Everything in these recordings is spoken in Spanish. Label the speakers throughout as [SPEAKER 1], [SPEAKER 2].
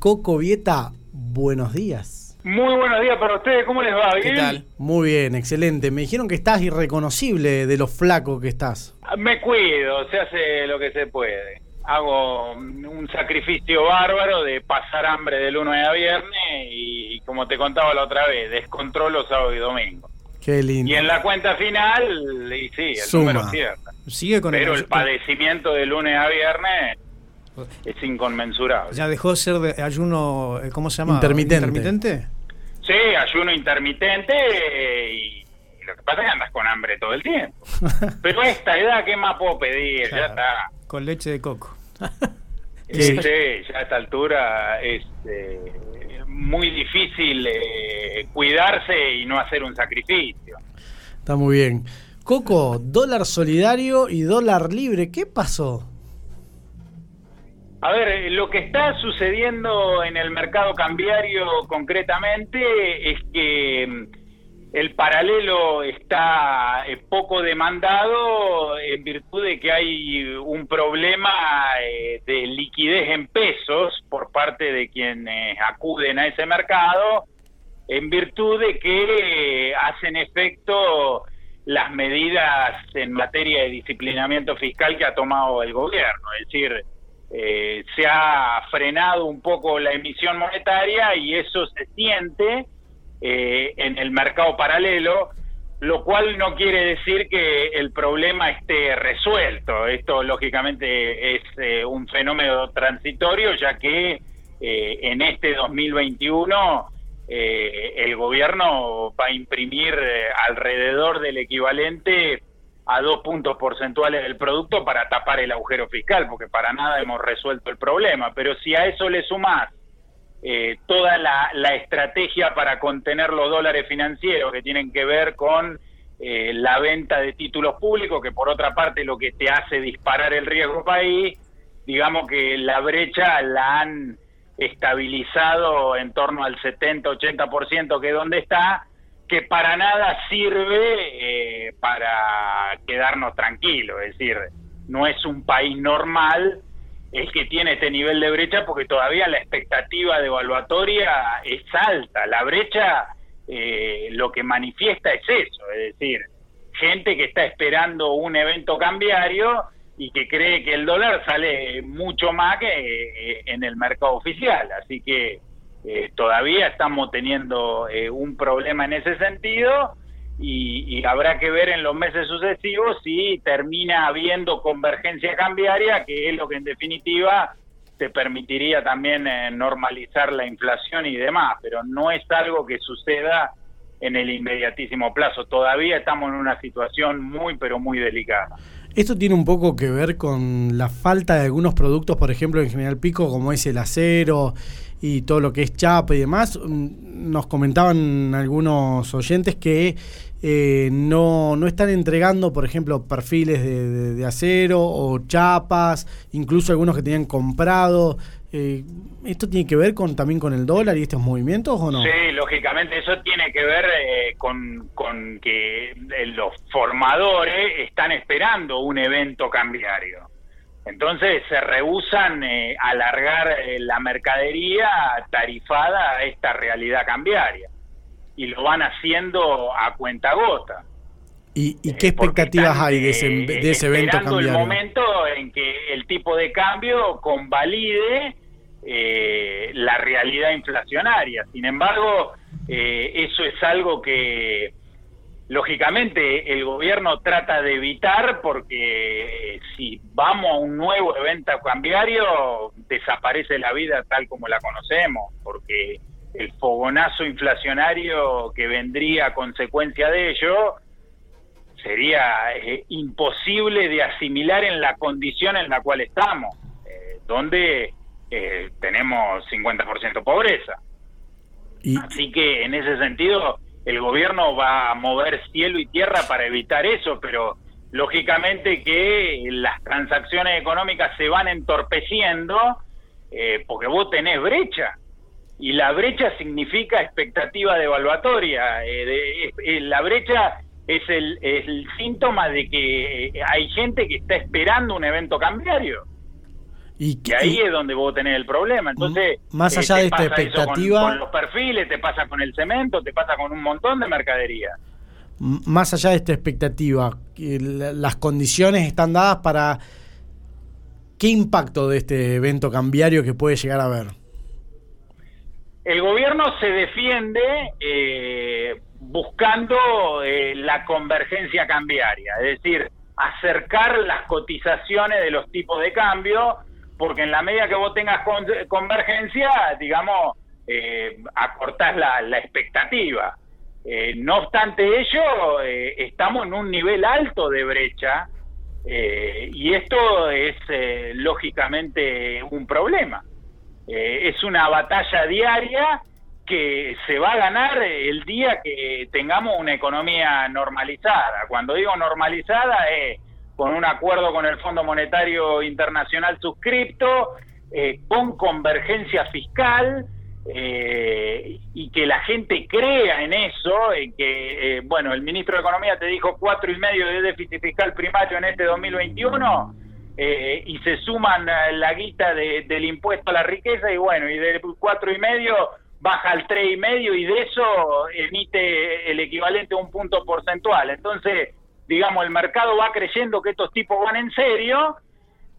[SPEAKER 1] Coco Vieta, buenos días.
[SPEAKER 2] Muy buenos días para ustedes, ¿cómo les va?
[SPEAKER 1] ¿Bien? ¿Qué tal? Muy bien, excelente. Me dijeron que estás irreconocible de lo flaco que estás.
[SPEAKER 2] Me cuido, se hace lo que se puede. Hago un sacrificio bárbaro de pasar hambre de lunes a viernes y, como te contaba la otra vez, descontrolo sábado y domingo.
[SPEAKER 1] Qué lindo.
[SPEAKER 2] Y en la cuenta final, y sí, el número cierto.
[SPEAKER 1] Sigue con
[SPEAKER 2] Pero el, el padecimiento de lunes a viernes es inconmensurable.
[SPEAKER 1] ¿Ya dejó de ser de ayuno, eh, ¿cómo se llama?
[SPEAKER 2] Intermitente. ¿Intermitente? Sí, ayuno intermitente y lo que pasa es que andas con hambre todo el tiempo. Pero a esta edad, ¿qué más puedo pedir? Ya está.
[SPEAKER 1] Con leche de coco.
[SPEAKER 2] sí, ya a esta altura es eh, muy difícil eh, cuidarse y no hacer un sacrificio.
[SPEAKER 1] Está muy bien. Coco, dólar solidario y dólar libre, ¿qué pasó?
[SPEAKER 2] A ver, eh, lo que está sucediendo en el mercado cambiario concretamente es que mm, el paralelo está eh, poco demandado en virtud de que hay un problema eh, de liquidez en pesos por parte de quienes acuden a ese mercado, en virtud de que hacen efecto las medidas en materia de disciplinamiento fiscal que ha tomado el gobierno. Es decir, eh, se ha frenado un poco la emisión monetaria y eso se siente eh, en el mercado paralelo, lo cual no quiere decir que el problema esté resuelto. Esto lógicamente es eh, un fenómeno transitorio, ya que en este 2021 el gobierno va a imprimir alrededor del equivalente a dos puntos porcentuales del producto para tapar el agujero fiscal, porque para nada hemos resuelto el problema. Pero si a eso le sumás eh, toda la, estrategia para contener los dólares financieros que tienen que ver con eh, la venta de títulos públicos, que por otra parte lo que te hace disparar el riesgo país, digamos que la brecha la han estabilizado en torno al 70-80% que es donde está, que para nada sirve eh, para quedarnos tranquilos, es decir, no es un país normal el que tiene este nivel de brecha porque todavía la expectativa de evaluatoria es alta, la brecha eh, lo que manifiesta es eso, es decir, gente que está esperando un evento cambiario y que cree que el dólar sale mucho más que eh, en el mercado oficial, así que eh, todavía estamos teniendo eh, un problema en ese sentido y, habrá que ver en los meses sucesivos si termina habiendo convergencia cambiaria, que es lo que en definitiva te permitiría también eh, normalizar la inflación y demás, pero no es algo que suceda en el inmediatísimo plazo. Todavía estamos en una situación muy, pero muy delicada.
[SPEAKER 1] Esto tiene un poco que ver con la falta de algunos productos, por ejemplo, en General Pico, como es el acero y todo lo que es chapa y demás. Mm, nos comentaban algunos oyentes que eh, no, no, están entregando, por ejemplo, perfiles de, acero o chapas, incluso algunos que tenían comprado. Eh, ¿Esto tiene que ver con también con el dólar y estos movimientos o no?
[SPEAKER 2] Sí, lógicamente eso tiene que ver eh, con, con que los formadores están esperando un evento cambiario. Entonces se rehusan eh, alargar eh, la mercadería tarifada a esta realidad cambiaria y lo van haciendo a cuenta gota.
[SPEAKER 1] ¿Y, qué eh, expectativas hay de ese, de ese evento cambiario?
[SPEAKER 2] el momento en que el tipo de cambio convalide la realidad inflacionaria. Sin embargo, eso es algo que lógicamente el gobierno trata de evitar porque eh, si vamos a un nuevo evento cambiario desaparece la vida tal como la conocemos porque el fogonazo inflacionario que vendría a consecuencia de ello sería eh, imposible de asimilar en la condición en la cual estamos, eh, donde tenemos 50% pobreza. Así que en ese sentido el gobierno va a mover cielo y tierra para evitar eso, pero lógicamente que las transacciones económicas se van entorpeciendo eh, porque vos tenés brecha y la brecha significa expectativa devaluatoria. Eh, eh, la brecha es el, el, síntoma de que hay gente que está esperando un evento cambiario. Y, ahí es donde vos tenés el problema. Entonces,
[SPEAKER 1] más allá de esta expectativa.
[SPEAKER 2] Con, los perfiles, te pasa con el cemento, te pasa con un montón de mercadería.
[SPEAKER 1] Más allá de esta expectativa, las condiciones están dadas para. ¿Qué impacto de este evento cambiario que puede llegar a haber?
[SPEAKER 2] El gobierno se defiende eh, buscando eh, la convergencia cambiaria, es decir, acercar las cotizaciones de los tipos de cambio, porque en la medida que vos tengas convergencia, digamos, eh, acortás la, expectativa. Eh, no obstante ello, eh, estamos en un nivel alto de brecha y esto es lógicamente un problema. es una batalla diaria que se va a ganar el día que tengamos una economía normalizada. Cuando digo normalizada es con un acuerdo con el Fondo Monetario Internacional suscripto, eh, con convergencia fiscal eh, y que la gente crea en eso, en que, eh, bueno, el ministro de Economía te dijo cuatro y medio de déficit fiscal primario en este 2021 y se suman la guita del impuesto a la riqueza y bueno, y del cuatro y medio baja al tres y medio y de eso emite el equivalente a un punto porcentual. Entonces, digamos, el mercado va creyendo que estos tipos van en serio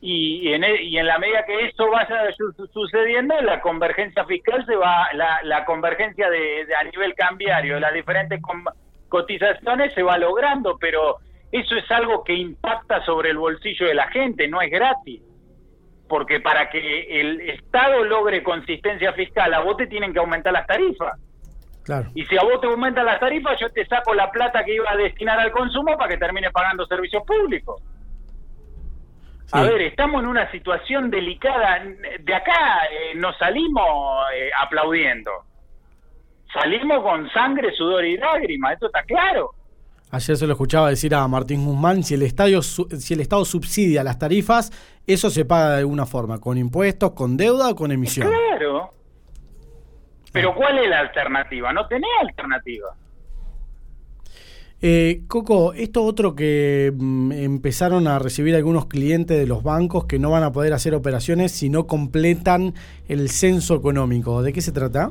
[SPEAKER 2] y, en, e, y en la medida que eso vaya sucediendo, la convergencia fiscal se va, la, convergencia de, a nivel cambiario, las diferentes cotizaciones se va logrando, pero eso es algo que impacta sobre el bolsillo de la gente, no es gratis porque para que el Estado logre consistencia fiscal, a vos te tienen que aumentar las tarifas. Claro. Y si a vos te aumentan las tarifas, yo te saco la plata que iba a destinar al consumo para que termine pagando servicios públicos. A ver, estamos en una situación delicada. De acá eh, nos salimos eh, aplaudiendo. Salimos con sangre, sudor y lágrimas, esto está claro.
[SPEAKER 1] Ayer se lo escuchaba decir a Martín Guzmán, si el, estadio, si el Estado subsidia las tarifas, eso se paga de alguna forma, con impuestos, con deuda o con emisión.
[SPEAKER 2] Claro. Pero ah. ¿cuál es la alternativa? No tenés alternativa.
[SPEAKER 1] Eh, Coco, esto otro que mm, empezaron a recibir algunos clientes de los bancos que no van a poder hacer operaciones si no completan el censo económico. ¿De qué se trata?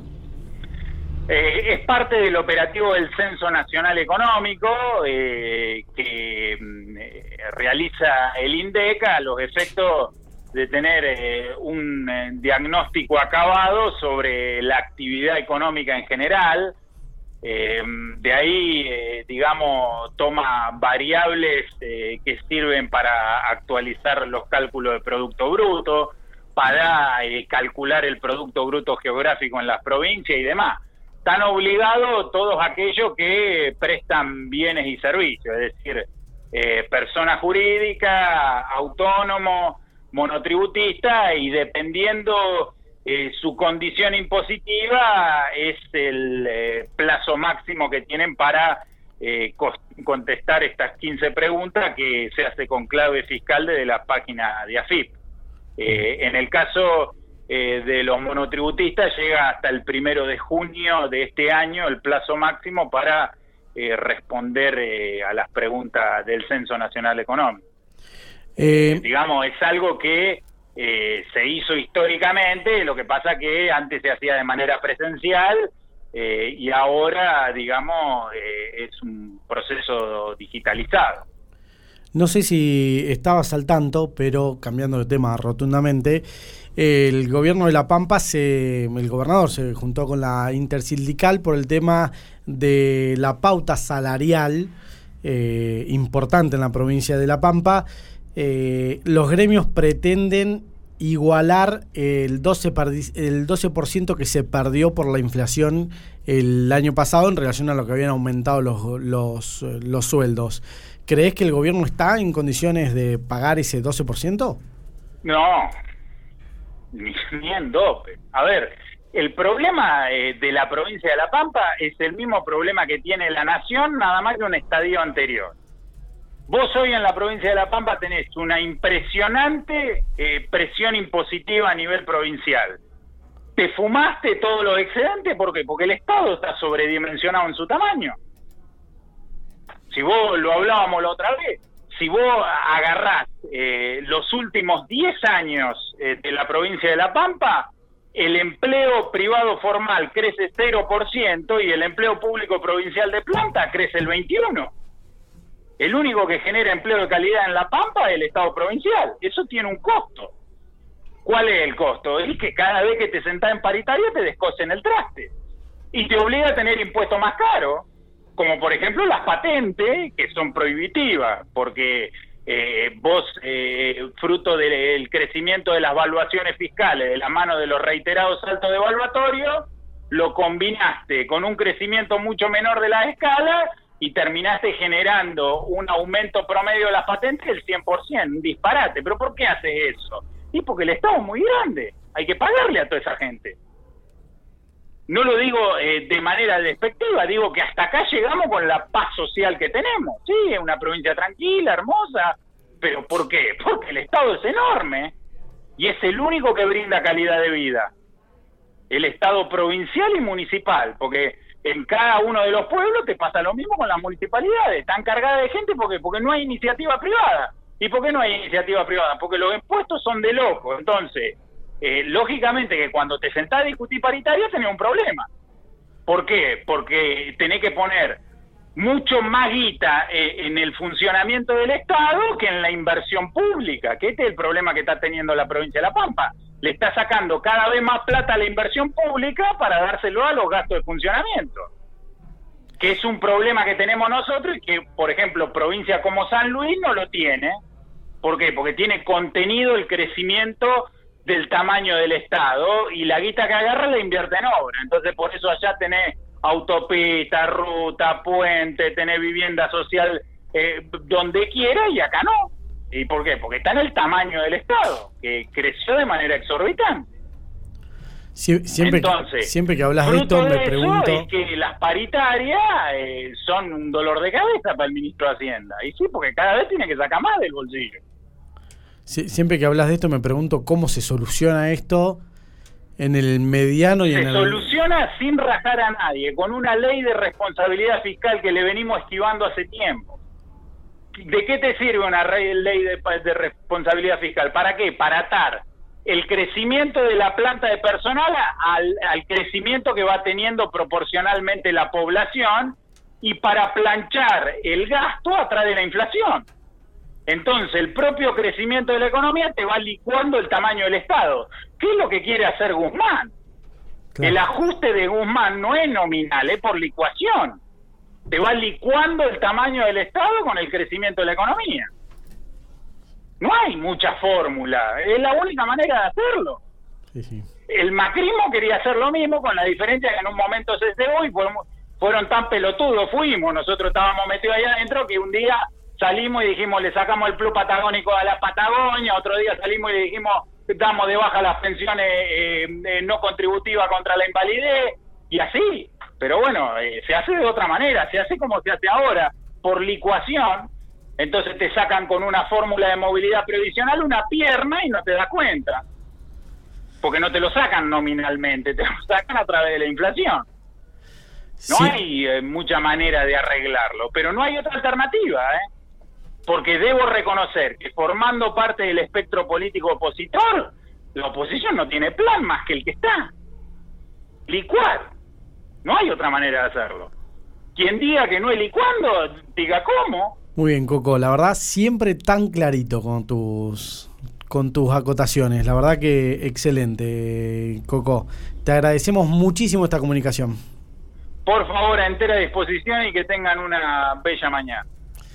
[SPEAKER 2] Eh, es parte del operativo del Censo Nacional Económico eh, que mm, eh, realiza el INDECA a los efectos de tener un diagnóstico acabado sobre la actividad económica en general. de ahí, digamos, toma variables que sirven para actualizar los cálculos de Producto Bruto, para calcular el Producto Bruto geográfico en las provincias y demás están obligados todos aquellos que prestan bienes y servicios, es decir, eh, persona jurídica, autónomo, monotributista y dependiendo eh, su condición impositiva es el eh, plazo máximo que tienen para contestar estas 15 preguntas que se hace con clave fiscal desde la página de AFIP. en el caso eh, de los monotributistas llega hasta el primero de junio de este año el plazo máximo para eh, responder eh, a las preguntas del Censo Nacional Económico. digamos, es algo que se hizo históricamente, lo que pasa que antes se hacía de manera presencial y ahora, digamos, es un proceso digitalizado.
[SPEAKER 1] No sé si estabas al tanto, pero cambiando de tema rotundamente, el gobierno de La Pampa, se, el gobernador se juntó con la intersindical por el tema de la pauta salarial eh, importante en la provincia de La Pampa. Eh, los gremios pretenden igualar el 12%, el 12 que se perdió por la inflación el año pasado en relación a lo que habían aumentado los, los, los sueldos. ¿Crees que el gobierno está en condiciones de pagar ese 12%?
[SPEAKER 2] No, ni, en dope. A ver, el problema eh, de la provincia de La Pampa es el mismo problema que tiene la nación, nada más que un estadio anterior. Vos hoy en la provincia de La Pampa tenés una impresionante eh, presión impositiva a nivel provincial. Te fumaste todos los excedentes, ¿por qué? Porque el Estado está sobredimensionado en su tamaño. Si vos lo hablábamos la otra vez, si vos agarrás eh, los últimos 10 años eh, de la provincia de La Pampa, el empleo privado formal crece 0% y el empleo público provincial de planta crece el 21%. El único que genera empleo de calidad en La Pampa es el Estado provincial. Eso tiene un costo. ¿Cuál es el costo? Es que cada vez que te sentás en paritaria te descosen el traste. Y te obliga a tener impuestos más caros, como por ejemplo las patentes, que son prohibitivas, porque eh, vos, eh, fruto del crecimiento de las valuaciones fiscales de la mano de los reiterados saltos de evaluatorio, lo combinaste con un crecimiento mucho menor de la escala y terminaste generando un aumento promedio de las patentes del 100%, un disparate. ¿Pero por qué haces eso? Y porque el Estado es muy grande, hay que pagarle a toda esa gente. No lo digo eh, de manera despectiva, digo que hasta acá llegamos con la paz social que tenemos. Sí, es una provincia tranquila, hermosa, pero ¿por qué? Porque el Estado es enorme y es el único que brinda calidad de vida. El Estado provincial y municipal, porque en cada uno de los pueblos te pasa lo mismo con las municipalidades, están cargadas de gente porque porque no hay iniciativa privada. ¿Y por qué no hay iniciativa privada? Porque los impuestos son de loco. Entonces, eh, lógicamente que cuando te sentás a discutir paritaria tenés un problema. ¿Por qué? Porque tenés que poner mucho más guita eh, en el funcionamiento del Estado que en la inversión pública, que este es el problema que está teniendo la provincia de La Pampa le está sacando cada vez más plata a la inversión pública para dárselo a los gastos de funcionamiento. Que es un problema que tenemos nosotros y que, por ejemplo, provincia como San Luis no lo tiene. ¿Por qué? Porque tiene contenido el crecimiento del tamaño del Estado y la guita que agarra la invierte en obra. Entonces, por eso allá tenés autopista, ruta, puente, tenés vivienda social eh, donde quiera y acá no. ¿Y por qué? Porque está en el tamaño del Estado, que creció de manera exorbitante.
[SPEAKER 1] siempre, Entonces, siempre que hablas de esto, me pregunto.
[SPEAKER 2] Es que las paritarias eh, son un dolor de cabeza para el ministro de Hacienda. Y sí, porque cada vez tiene que sacar más del bolsillo.
[SPEAKER 1] Siempre que hablas de esto, me pregunto cómo se soluciona esto en el mediano y
[SPEAKER 2] en
[SPEAKER 1] el.
[SPEAKER 2] Se soluciona sin rajar a nadie, con una ley de responsabilidad fiscal que le venimos esquivando hace tiempo. ¿De qué te sirve una ley de, responsabilidad fiscal? ¿Para qué? Para atar el crecimiento de la planta de personal al, al, crecimiento que va teniendo proporcionalmente la población y para planchar el gasto atrás de la inflación. Entonces, el propio crecimiento de la economía te va licuando el tamaño del Estado. ¿Qué es lo que quiere hacer Guzmán? El ajuste de Guzmán no es nominal, es por licuación te va licuando el tamaño del Estado con el crecimiento de la economía. No hay mucha fórmula, es la única manera de hacerlo. El macrismo quería hacer lo mismo, con la diferencia que en un momento se cegó y fueron, fueron tan pelotudos, fuimos, nosotros estábamos metidos ahí adentro que un día salimos y dijimos le sacamos el plus patagónico a la Patagonia, otro día salimos y le dijimos damos de baja las pensiones eh, eh, no contributivas contra la invalidez, y así. Pero bueno, eh, se hace de otra manera, se hace como se hace ahora, por licuación. Entonces te sacan con una fórmula de movilidad previsional una pierna y no te das cuenta. Porque no te lo sacan nominalmente, te lo sacan a través de la inflación. No hay eh, mucha manera de arreglarlo, pero no hay otra alternativa, ¿eh? Porque debo reconocer que formando parte del espectro político opositor, la oposición no tiene plan más que el que está. Licuar. No hay otra manera de hacerlo. Quien diga que no es licuando, diga cómo.
[SPEAKER 1] Muy bien, Coco. La verdad, siempre tan clarito con tus con tus acotaciones. La verdad que excelente, Coco. Te agradecemos muchísimo esta comunicación.
[SPEAKER 2] Por favor, a entera disposición y que tengan una bella mañana.